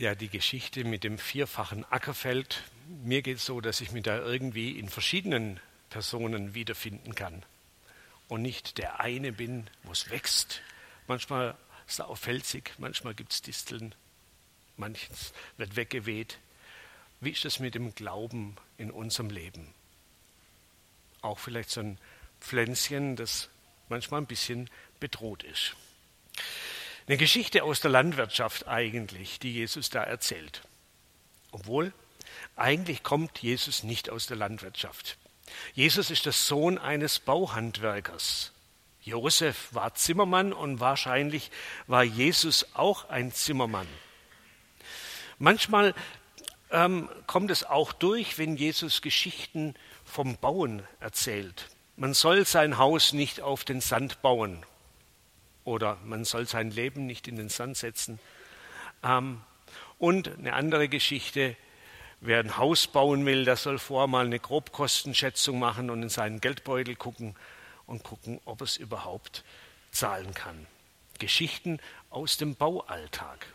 Ja, die Geschichte mit dem vierfachen Ackerfeld. Mir geht es so, dass ich mich da irgendwie in verschiedenen Personen wiederfinden kann. Und nicht der eine bin, wo es wächst. Manchmal ist es auch felsig, manchmal gibt es Disteln, manches wird weggeweht. Wie ist es mit dem Glauben in unserem Leben? Auch vielleicht so ein Pflänzchen, das manchmal ein bisschen bedroht ist. Eine Geschichte aus der Landwirtschaft eigentlich, die Jesus da erzählt. Obwohl, eigentlich kommt Jesus nicht aus der Landwirtschaft. Jesus ist der Sohn eines Bauhandwerkers. Josef war Zimmermann und wahrscheinlich war Jesus auch ein Zimmermann. Manchmal ähm, kommt es auch durch, wenn Jesus Geschichten vom Bauen erzählt. Man soll sein Haus nicht auf den Sand bauen oder man soll sein Leben nicht in den Sand setzen. Ähm, und eine andere Geschichte, wer ein Haus bauen will, der soll vorher mal eine Grobkostenschätzung machen und in seinen Geldbeutel gucken und gucken, ob es überhaupt zahlen kann. Geschichten aus dem Baualltag.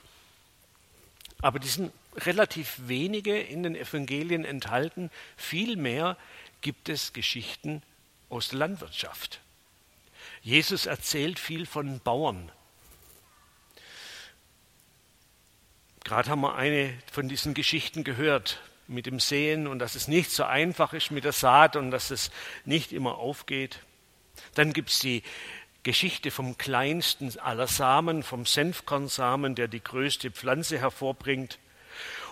Aber die sind relativ wenige in den Evangelien enthalten. Vielmehr gibt es Geschichten aus der Landwirtschaft. Jesus erzählt viel von Bauern. Gerade haben wir eine von diesen Geschichten gehört mit dem Sehen und dass es nicht so einfach ist mit der Saat und dass es nicht immer aufgeht. Dann gibt es die Geschichte vom kleinsten aller Samen, vom Senfkornsamen, der die größte Pflanze hervorbringt.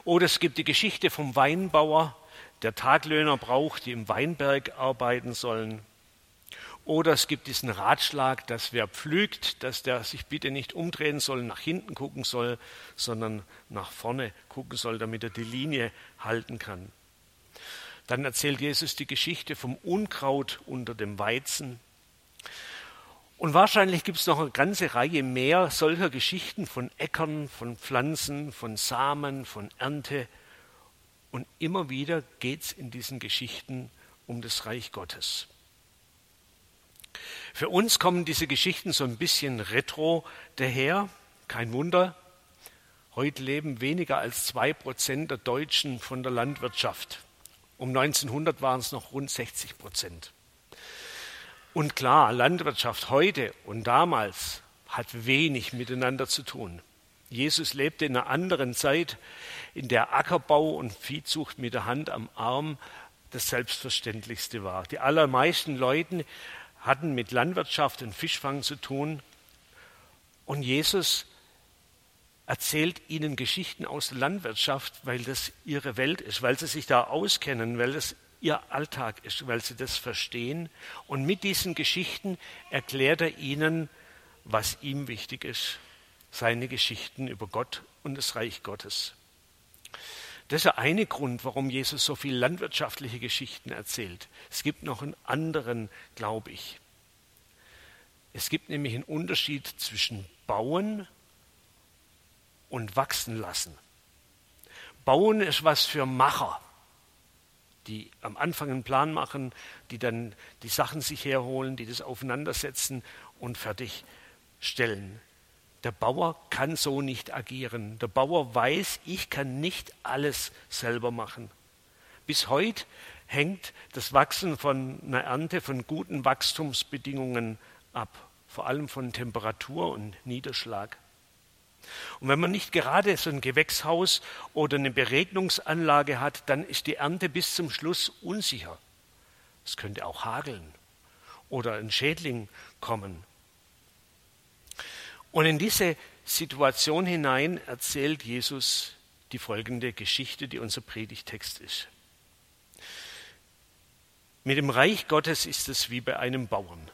Oder es gibt die Geschichte vom Weinbauer, der Taglöhner braucht, die im Weinberg arbeiten sollen. Oder es gibt diesen Ratschlag, dass wer pflügt, dass der sich bitte nicht umdrehen soll, nach hinten gucken soll, sondern nach vorne gucken soll, damit er die Linie halten kann. Dann erzählt Jesus die Geschichte vom Unkraut unter dem Weizen. Und wahrscheinlich gibt es noch eine ganze Reihe mehr solcher Geschichten von Äckern, von Pflanzen, von Samen, von Ernte. Und immer wieder geht es in diesen Geschichten um das Reich Gottes. Für uns kommen diese Geschichten so ein bisschen retro daher. Kein Wunder. Heute leben weniger als zwei Prozent der Deutschen von der Landwirtschaft. Um 1900 waren es noch rund 60 Prozent. Und klar, Landwirtschaft heute und damals hat wenig miteinander zu tun. Jesus lebte in einer anderen Zeit, in der Ackerbau und Viehzucht mit der Hand am Arm das Selbstverständlichste war. Die allermeisten Leute hatten mit Landwirtschaft und Fischfang zu tun. Und Jesus erzählt ihnen Geschichten aus der Landwirtschaft, weil das ihre Welt ist, weil sie sich da auskennen, weil das ihr Alltag ist, weil sie das verstehen. Und mit diesen Geschichten erklärt er ihnen, was ihm wichtig ist, seine Geschichten über Gott und das Reich Gottes. Das ist der eine Grund, warum Jesus so viele landwirtschaftliche Geschichten erzählt. Es gibt noch einen anderen, glaube ich. Es gibt nämlich einen Unterschied zwischen bauen und wachsen lassen. Bauen ist was für Macher, die am Anfang einen Plan machen, die dann die Sachen sich herholen, die das aufeinandersetzen und fertigstellen. Der Bauer kann so nicht agieren. Der Bauer weiß, ich kann nicht alles selber machen. Bis heute hängt das Wachsen von einer Ernte von guten Wachstumsbedingungen ab, vor allem von Temperatur und Niederschlag. Und wenn man nicht gerade so ein Gewächshaus oder eine Beregnungsanlage hat, dann ist die Ernte bis zum Schluss unsicher. Es könnte auch hageln oder ein Schädling kommen und in diese Situation hinein erzählt Jesus die folgende Geschichte, die unser Predigtext ist. Mit dem Reich Gottes ist es wie bei einem Bauern.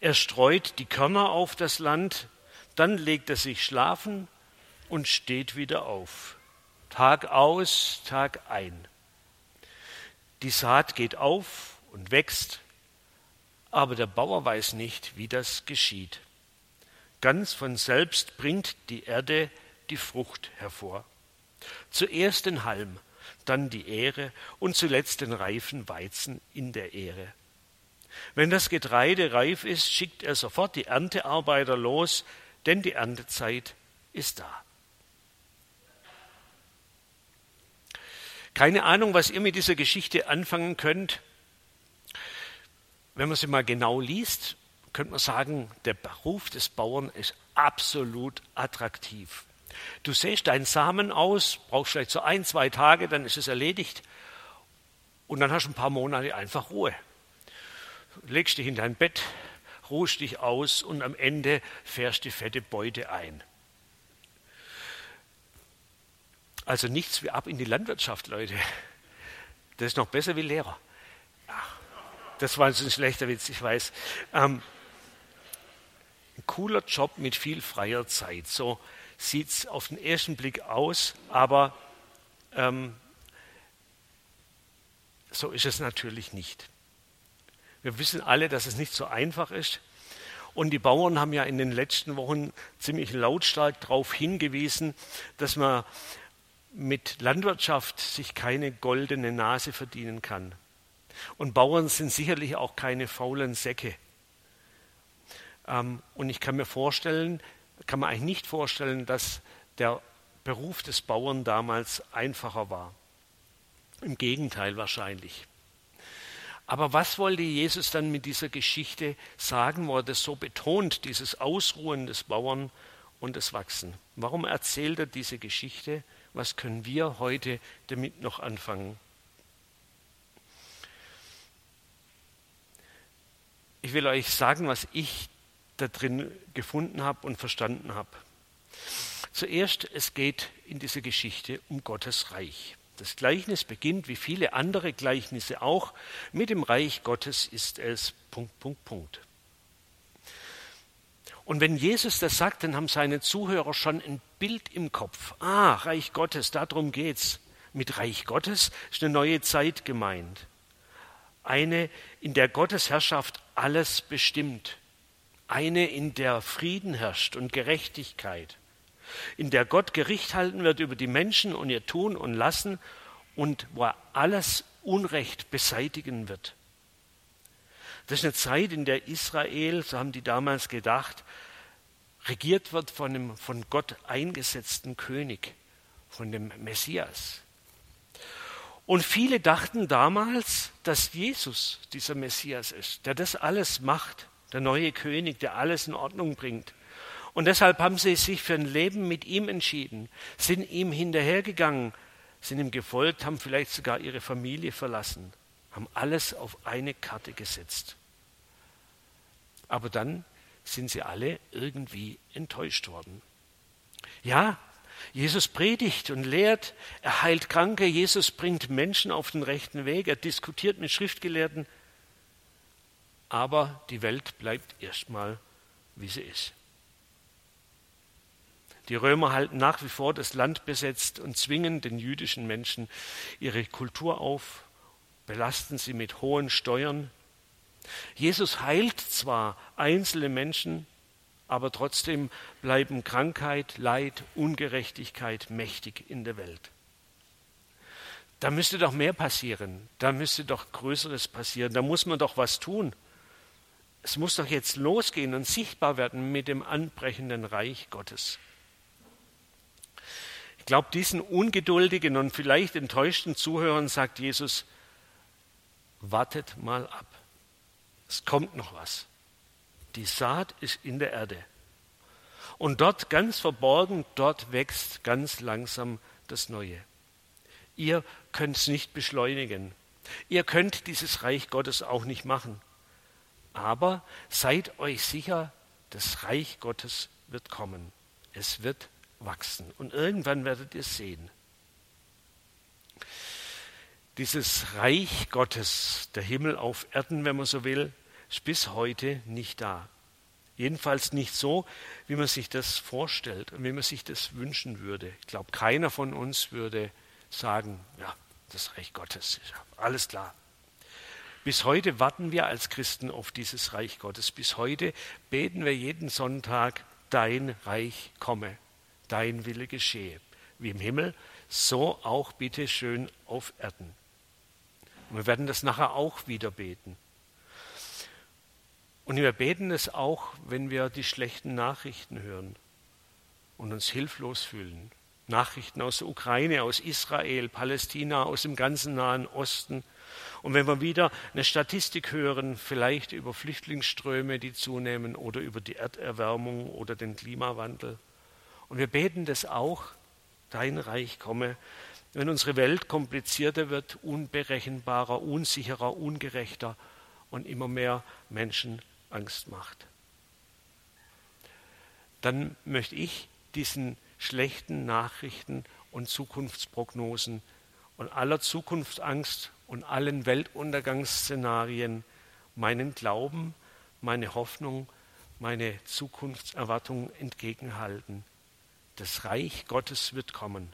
Er streut die Körner auf das Land, dann legt er sich schlafen und steht wieder auf. Tag aus, Tag ein. Die Saat geht auf und wächst, aber der Bauer weiß nicht, wie das geschieht. Ganz von selbst bringt die Erde die Frucht hervor. Zuerst den Halm, dann die Ähre und zuletzt den reifen Weizen in der Ähre. Wenn das Getreide reif ist, schickt er sofort die Erntearbeiter los, denn die Erntezeit ist da. Keine Ahnung, was ihr mit dieser Geschichte anfangen könnt. Wenn man sie mal genau liest, könnte man sagen, der Beruf des Bauern ist absolut attraktiv. Du säst deinen Samen aus, brauchst vielleicht so ein, zwei Tage, dann ist es erledigt. Und dann hast du ein paar Monate einfach Ruhe. Legst dich in dein Bett, ruhst dich aus und am Ende fährst die fette Beute ein. Also nichts wie ab in die Landwirtschaft, Leute. Das ist noch besser wie Lehrer. Das war ein schlechter Witz, ich weiß. Ähm, cooler Job mit viel freier Zeit. So sieht es auf den ersten Blick aus, aber ähm, so ist es natürlich nicht. Wir wissen alle, dass es nicht so einfach ist. Und die Bauern haben ja in den letzten Wochen ziemlich lautstark darauf hingewiesen, dass man mit Landwirtschaft sich keine goldene Nase verdienen kann. Und Bauern sind sicherlich auch keine faulen Säcke. Ähm, und ich kann mir vorstellen, kann man eigentlich nicht vorstellen, dass der Beruf des Bauern damals einfacher war. Im Gegenteil wahrscheinlich. Aber was wollte Jesus dann mit dieser Geschichte sagen, wo er das so betont, dieses Ausruhen des Bauern und das Wachsen? Warum erzählt er diese Geschichte? Was können wir heute damit noch anfangen? Ich will euch sagen, was ich da drin gefunden habe und verstanden habe. Zuerst, es geht in dieser Geschichte um Gottes Reich. Das Gleichnis beginnt, wie viele andere Gleichnisse auch, mit dem Reich Gottes ist es Punkt, Punkt, Punkt. Und wenn Jesus das sagt, dann haben seine Zuhörer schon ein Bild im Kopf. Ah, Reich Gottes, darum geht's. Mit Reich Gottes ist eine neue Zeit gemeint. Eine, in der Gottes Herrschaft alles bestimmt eine, in der Frieden herrscht und Gerechtigkeit, in der Gott Gericht halten wird über die Menschen und ihr Tun und Lassen und wo er alles Unrecht beseitigen wird. Das ist eine Zeit, in der Israel, so haben die damals gedacht, regiert wird von einem von Gott eingesetzten König, von dem Messias. Und viele dachten damals, dass Jesus dieser Messias ist, der das alles macht der neue König, der alles in Ordnung bringt. Und deshalb haben sie sich für ein Leben mit ihm entschieden, sind ihm hinterhergegangen, sind ihm gefolgt, haben vielleicht sogar ihre Familie verlassen, haben alles auf eine Karte gesetzt. Aber dann sind sie alle irgendwie enttäuscht worden. Ja, Jesus predigt und lehrt, er heilt Kranke, Jesus bringt Menschen auf den rechten Weg, er diskutiert mit Schriftgelehrten, aber die Welt bleibt erstmal, wie sie ist. Die Römer halten nach wie vor das Land besetzt und zwingen den jüdischen Menschen ihre Kultur auf, belasten sie mit hohen Steuern. Jesus heilt zwar einzelne Menschen, aber trotzdem bleiben Krankheit, Leid, Ungerechtigkeit mächtig in der Welt. Da müsste doch mehr passieren, da müsste doch Größeres passieren, da muss man doch was tun es muss doch jetzt losgehen und sichtbar werden mit dem anbrechenden Reich Gottes. Ich glaube, diesen ungeduldigen und vielleicht enttäuschten Zuhörern sagt Jesus, wartet mal ab. Es kommt noch was. Die Saat ist in der Erde. Und dort ganz verborgen, dort wächst ganz langsam das Neue. Ihr könnt es nicht beschleunigen. Ihr könnt dieses Reich Gottes auch nicht machen. Aber seid euch sicher, das Reich Gottes wird kommen. Es wird wachsen. Und irgendwann werdet ihr es sehen. Dieses Reich Gottes, der Himmel auf Erden, wenn man so will, ist bis heute nicht da. Jedenfalls nicht so, wie man sich das vorstellt und wie man sich das wünschen würde. Ich glaube, keiner von uns würde sagen, ja, das Reich Gottes, alles klar. Bis heute warten wir als Christen auf dieses Reich Gottes. Bis heute beten wir jeden Sonntag, dein Reich komme, dein Wille geschehe. Wie im Himmel, so auch bitte schön auf Erden. Und wir werden das nachher auch wieder beten. Und wir beten es auch, wenn wir die schlechten Nachrichten hören und uns hilflos fühlen. Nachrichten aus der Ukraine, aus Israel, Palästina, aus dem ganzen Nahen Osten. Und wenn wir wieder eine Statistik hören, vielleicht über Flüchtlingsströme, die zunehmen, oder über die Erderwärmung oder den Klimawandel. Und wir beten das auch, dein Reich komme, wenn unsere Welt komplizierter wird, unberechenbarer, unsicherer, ungerechter und immer mehr Menschen Angst macht. Dann möchte ich diesen schlechten Nachrichten und Zukunftsprognosen und aller Zukunftsangst und allen Weltuntergangsszenarien meinen Glauben, meine Hoffnung, meine Zukunftserwartung entgegenhalten. Das Reich Gottes wird kommen.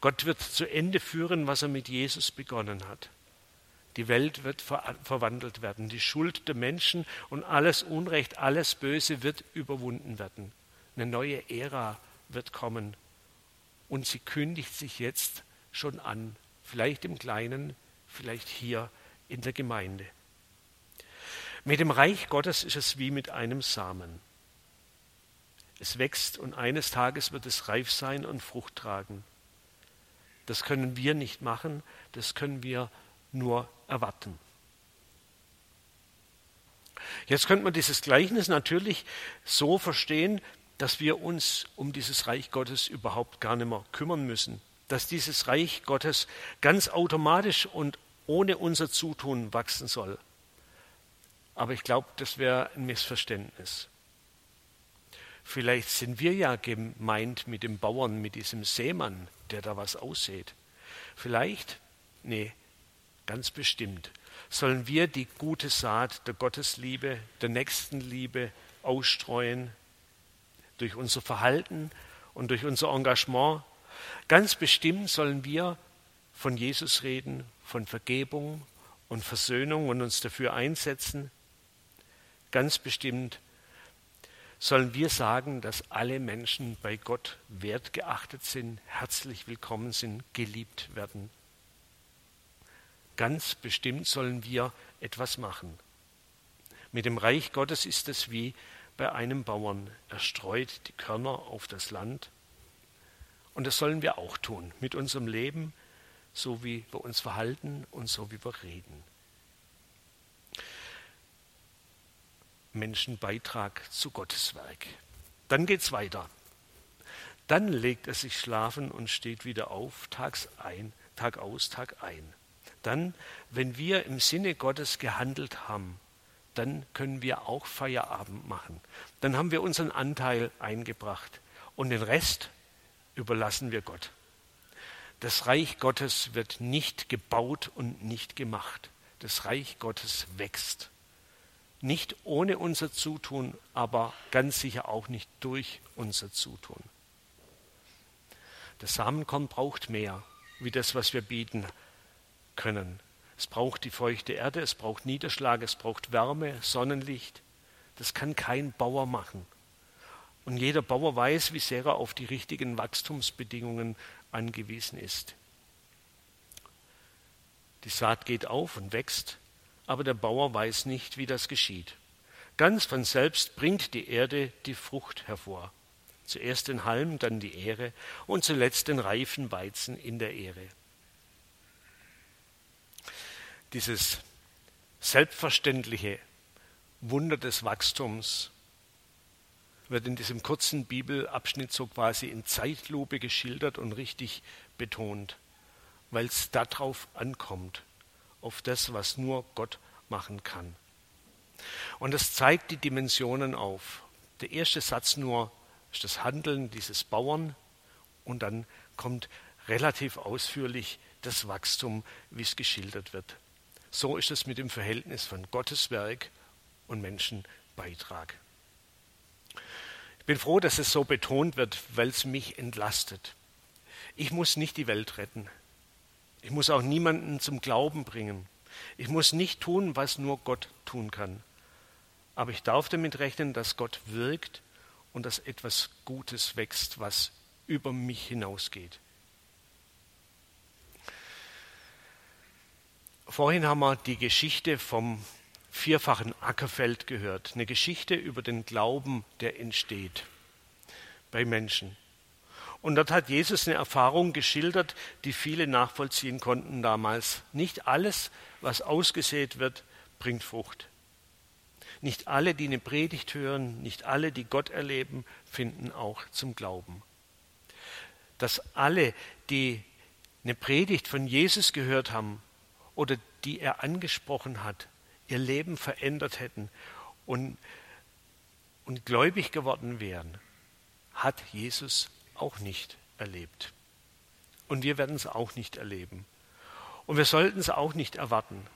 Gott wird zu Ende führen, was er mit Jesus begonnen hat. Die Welt wird ver verwandelt werden. Die Schuld der Menschen und alles Unrecht, alles Böse wird überwunden werden. Eine neue Ära wird kommen. Und sie kündigt sich jetzt schon an, vielleicht im Kleinen, vielleicht hier in der Gemeinde. Mit dem Reich Gottes ist es wie mit einem Samen. Es wächst und eines Tages wird es reif sein und Frucht tragen. Das können wir nicht machen, das können wir nur erwarten. Jetzt könnte man dieses Gleichnis natürlich so verstehen, dass wir uns um dieses Reich Gottes überhaupt gar nicht mehr kümmern müssen, dass dieses Reich Gottes ganz automatisch und ohne unser Zutun wachsen soll. Aber ich glaube, das wäre ein Missverständnis. Vielleicht sind wir ja gemeint mit dem Bauern, mit diesem Seemann, der da was aussät. Vielleicht, nee, ganz bestimmt, sollen wir die gute Saat der Gottesliebe, der Nächstenliebe ausstreuen durch unser Verhalten und durch unser Engagement. Ganz bestimmt sollen wir von Jesus reden, von Vergebung und Versöhnung und uns dafür einsetzen. Ganz bestimmt sollen wir sagen, dass alle Menschen bei Gott wertgeachtet sind, herzlich willkommen sind, geliebt werden. Ganz bestimmt sollen wir etwas machen. Mit dem Reich Gottes ist es wie bei einem Bauern. Er streut die Körner auf das Land. Und das sollen wir auch tun mit unserem Leben, so wie wir uns verhalten und so wie wir reden. Menschenbeitrag zu Gottes Werk. Dann geht's weiter. Dann legt er sich schlafen und steht wieder auf, tags ein, Tag aus, Tag ein. Dann, wenn wir im Sinne Gottes gehandelt haben, dann können wir auch Feierabend machen. Dann haben wir unseren Anteil eingebracht und den Rest überlassen wir Gott. Das Reich Gottes wird nicht gebaut und nicht gemacht. Das Reich Gottes wächst. Nicht ohne unser Zutun, aber ganz sicher auch nicht durch unser Zutun. Das Samenkorn braucht mehr, wie das, was wir bieten können. Es braucht die feuchte Erde, es braucht Niederschlag, es braucht Wärme, Sonnenlicht. Das kann kein Bauer machen. Und jeder Bauer weiß, wie sehr er auf die richtigen Wachstumsbedingungen angewiesen ist. Die Saat geht auf und wächst, aber der Bauer weiß nicht, wie das geschieht. Ganz von selbst bringt die Erde die Frucht hervor. Zuerst den Halm, dann die Ähre und zuletzt den reifen Weizen in der Ähre. Dieses selbstverständliche Wunder des Wachstums wird in diesem kurzen Bibelabschnitt so quasi in Zeitlupe geschildert und richtig betont, weil es darauf ankommt, auf das, was nur Gott machen kann. Und das zeigt die Dimensionen auf. Der erste Satz nur ist das Handeln dieses Bauern und dann kommt relativ ausführlich das Wachstum, wie es geschildert wird. So ist es mit dem Verhältnis von Gottes Werk und Menschenbeitrag. Ich bin froh, dass es so betont wird, weil es mich entlastet. Ich muss nicht die Welt retten. Ich muss auch niemanden zum Glauben bringen. Ich muss nicht tun, was nur Gott tun kann. Aber ich darf damit rechnen, dass Gott wirkt und dass etwas Gutes wächst, was über mich hinausgeht. Vorhin haben wir die Geschichte vom vierfachen Ackerfeld gehört. Eine Geschichte über den Glauben, der entsteht bei Menschen. Und dort hat Jesus eine Erfahrung geschildert, die viele nachvollziehen konnten damals. Nicht alles, was ausgesät wird, bringt Frucht. Nicht alle, die eine Predigt hören, nicht alle, die Gott erleben, finden auch zum Glauben. Dass alle, die eine Predigt von Jesus gehört haben oder die er angesprochen hat, ihr Leben verändert hätten und, und gläubig geworden wären, hat Jesus auch nicht erlebt. Und wir werden es auch nicht erleben. Und wir sollten es auch nicht erwarten.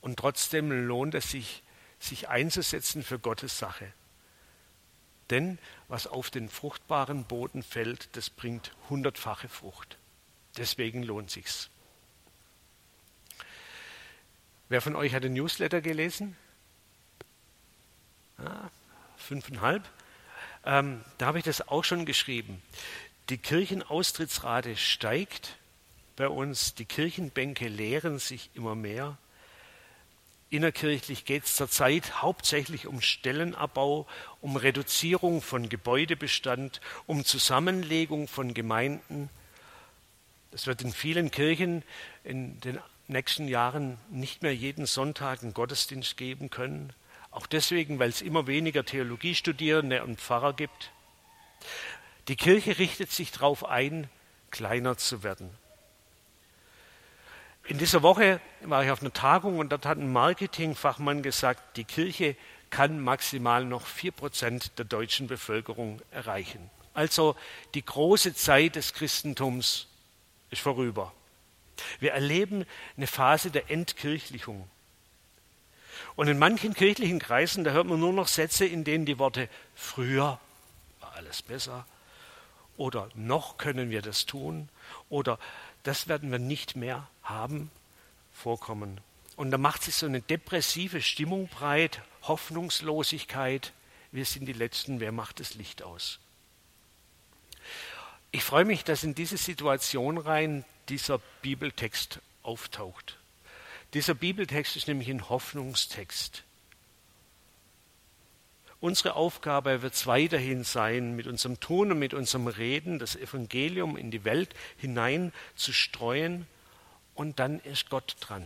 Und trotzdem lohnt es sich, sich einzusetzen für Gottes Sache. Denn was auf den fruchtbaren Boden fällt, das bringt hundertfache Frucht. Deswegen lohnt sich's. Wer von euch hat den Newsletter gelesen? Ah, fünfeinhalb. Ähm, da habe ich das auch schon geschrieben. Die Kirchenaustrittsrate steigt bei uns, die Kirchenbänke leeren sich immer mehr. Innerkirchlich geht es zurzeit hauptsächlich um Stellenabbau, um Reduzierung von Gebäudebestand, um Zusammenlegung von Gemeinden. Es wird in vielen Kirchen in den nächsten Jahren nicht mehr jeden Sonntag einen Gottesdienst geben können. Auch deswegen, weil es immer weniger Theologiestudierende und Pfarrer gibt. Die Kirche richtet sich darauf ein, kleiner zu werden. In dieser Woche war ich auf einer Tagung und dort hat ein Marketingfachmann gesagt, die Kirche kann maximal noch vier Prozent der deutschen Bevölkerung erreichen. Also die große Zeit des Christentums ist vorüber. Wir erleben eine Phase der Entkirchlichung. Und in manchen kirchlichen Kreisen, da hört man nur noch Sätze, in denen die Worte früher war alles besser oder noch können wir das tun oder das werden wir nicht mehr haben, vorkommen. Und da macht sich so eine depressive Stimmung breit, Hoffnungslosigkeit. Wir sind die Letzten, wer macht das Licht aus? Ich freue mich, dass in diese Situation rein dieser Bibeltext auftaucht. Dieser Bibeltext ist nämlich ein Hoffnungstext. Unsere Aufgabe wird es weiterhin sein, mit unserem Tun und mit unserem Reden das Evangelium in die Welt hinein zu streuen. Und dann ist Gott dran.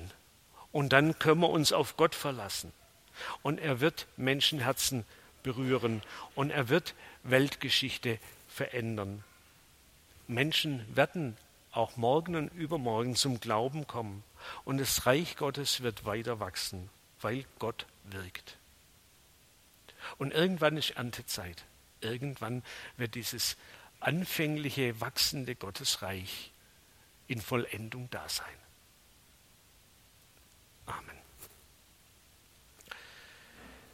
Und dann können wir uns auf Gott verlassen. Und er wird Menschenherzen berühren. Und er wird Weltgeschichte verändern. Menschen werden auch morgen und übermorgen zum Glauben kommen. Und das Reich Gottes wird weiter wachsen, weil Gott wirkt. Und irgendwann ist Erntezeit. Irgendwann wird dieses anfängliche, wachsende Gottesreich in Vollendung da sein. Amen.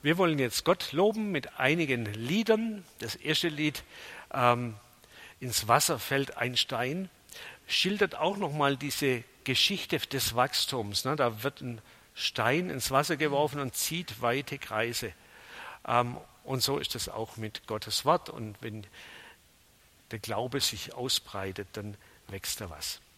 Wir wollen jetzt Gott loben mit einigen Liedern. Das erste Lied, ähm, Ins Wasser fällt ein Stein, schildert auch nochmal diese Geschichte des Wachstums. Ne? Da wird ein Stein ins Wasser geworfen und zieht weite Kreise. Ähm, und so ist es auch mit Gottes Wort. Und wenn der Glaube sich ausbreitet, dann wächst da was.